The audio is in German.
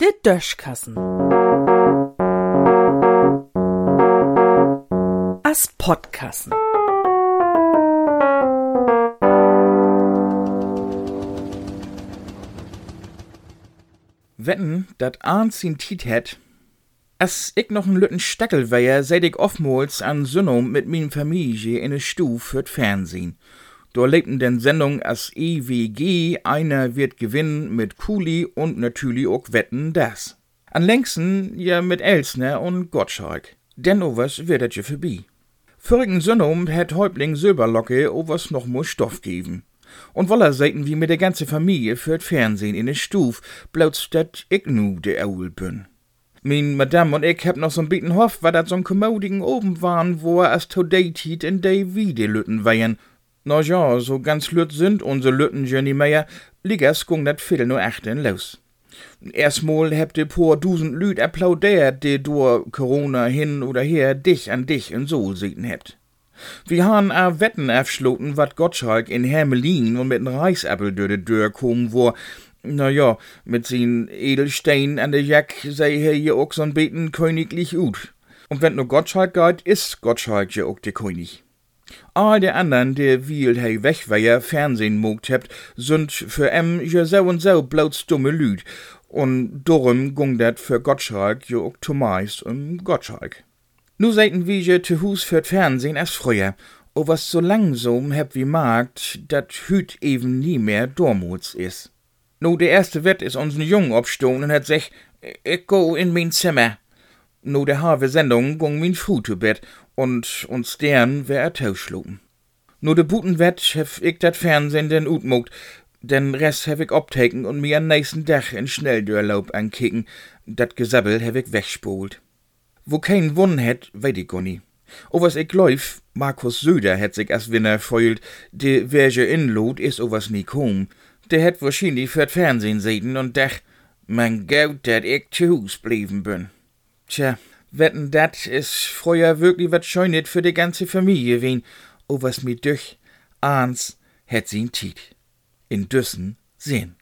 Der Döschkassen. As Podkassen. Wetten, dat Arns in Tiet het, As ich noch n lütten Stackel wär, seit ich oftmals an Sünnom mit min Familie in ne Stuf fürt Fernsehen. Da lebten den Sendung as EWG, einer wird gewinnen mit Kuli und natürlich auch Wetten das. An längsten ja mit Elsner und Gottschalk. Denn overs wird das ja vorbei. Vorigen Sünnom hat Häuptling Silberlocke overs noch mal Stoff geben. Und woller seiten wie mit der ganze Familie fürt Fernsehen in ne Stuf, bloß dat ich nu de Aul bin. Min Madame und ich hab noch so'n beten hoff, war dat so'n kommodigen oben waren, wo er as to datet in de Wiede Lütten weien. Na ja, so ganz lütt sind unsere Lütten Jenny mehr, liegers gung dat viel nur echten los. Erstmal habt ihr paar dusend Lüt applaudiert, die durch Corona hin oder her dich an dich in so sieten habt. Wir han a Wetten aufschloten, wat Gottschalk in Hermelin und mit n Reichsappel durch de Dörr kommen, wo na ja, mit sin Edelstein an der Jack sei er ja auch so'n beten königlich ut. Und wenn nur Gottschalk geht, ist Gottschalk ja auch der König. All der anderen, der viel hei weg Fernsehen mogt habt, sind für em ja so und so bloß dumme Lüd. Und darum gung dat für Gottschalk ja auch zumeist um Gottschalk. Nu seiten wie je zu Hus für Fernsehen als früher. O was so langsam hab wie magt, dat hüt eben nie mehr Dormuts is. Nu, der erste Wett is uns'n Jung obstohn und hat sech, ich go in mein Zimmer. Nu, der halbe Sendung gung min Fu zu Bett und uns deren wär er tauschlupen. Nu, de buten Wett hef ich dat Fernsehen den utmugt, den Rest hef ich obtaken und mir an nächsten Dach in Schnelldurlaub ankicken, dat Gesabbel hef ich wegspult. Wo kein Wunn het, weet ich gonnie. O was ich läuf, Markus Söder het sich as Winner feult, de Verge inlot is o was nie kom der het wahrscheinlich für Fernsehen sehen und dach, mein Gott, dat ich zu Hus blieben bin. Tja, wetten dat is früher wirklich wat schönet für die ganze Familie wen, o was mir durch, ahns het sin Tiet. In Düssen sehen.